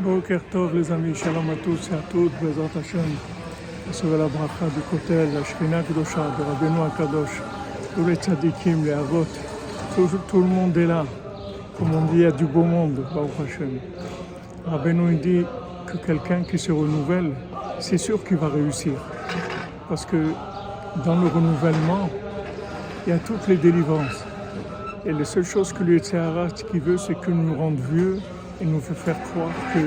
Boker Tov les amis, shalom à tous et à toutes, Bezrat Hashem, recevez la bracha du Kotel, la Shrina Kdosha, de Rabbeinu Akadosh, tous les tzadikim, les avot, tout, tout le monde est là. Comme on dit, il y a du beau monde, Baruch Hashem. Rabbeinu il dit que quelqu'un qui se renouvelle, c'est sûr qu'il va réussir. Parce que dans le renouvellement, il y a toutes les délivrances. Et la seule chose que l'Yetzirah qui veut, c'est qu'il nous rende vieux et nous fait faire croire que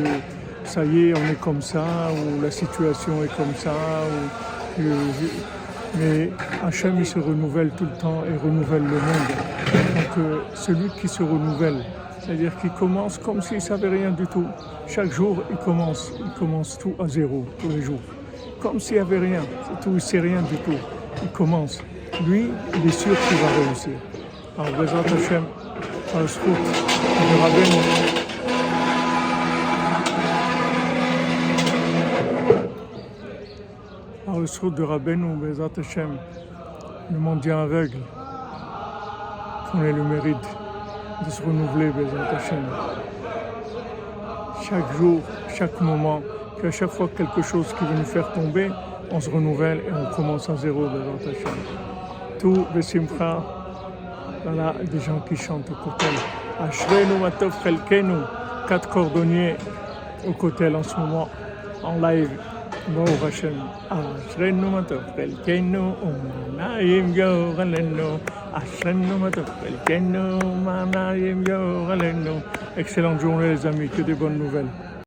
ça y est, on est comme ça, ou la situation est comme ça. Mais Hachem, il se renouvelle tout le temps et renouvelle le monde. Donc, euh, celui qui se renouvelle, c'est-à-dire qu'il commence comme s'il ne savait rien du tout. Chaque jour, il commence, il commence tout à zéro, tous les jours. Comme s'il n'y avait rien, tout, il ne sait rien du tout. Il commence. Lui, il est sûr qu'il va réussir. Alors, Bezrat Hashem, par le le srout de Rabbeinu, Bezrat Hashem, le en règle, qu'on ait le mérite de se renouveler, Bezrat Hashem. Chaque jour, chaque moment, qu'à chaque fois quelque chose qui veut nous faire tomber, on se renouvelle et on commence à zéro, Bezrat Hashem. Tout, Besimcha, voilà, des gens qui chantent au kotel. Ashrenu matov chelkenu, quatre cordonniers au kotel en ce moment, en live. Excellente journée les amis, que des bonnes nouvelles.